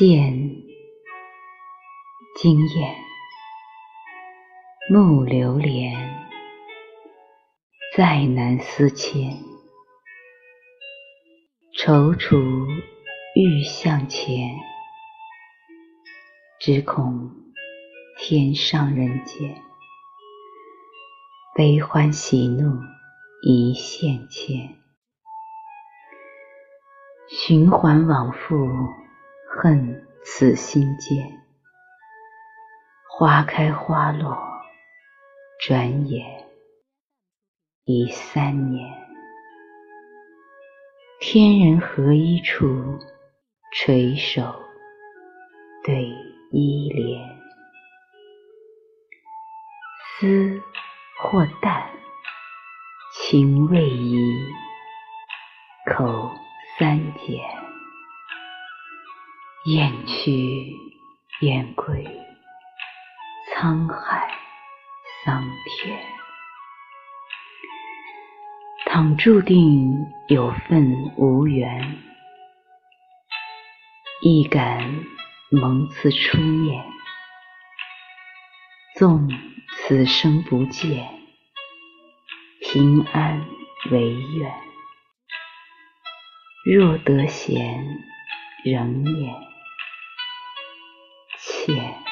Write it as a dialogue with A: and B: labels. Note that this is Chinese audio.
A: 见惊艳，目流连，再难思牵。踌躇欲向前，只恐天上人间，悲欢喜怒一线牵。循环往复，恨此心间。花开花落，转眼已三年。天人合一处，垂手对依莲。思或淡，情未移，口。三缄，雁去雁归，沧海桑田。倘注定有份无缘，亦感蒙赐初念。纵此生不见，平安为愿。若得闲，仍念，见。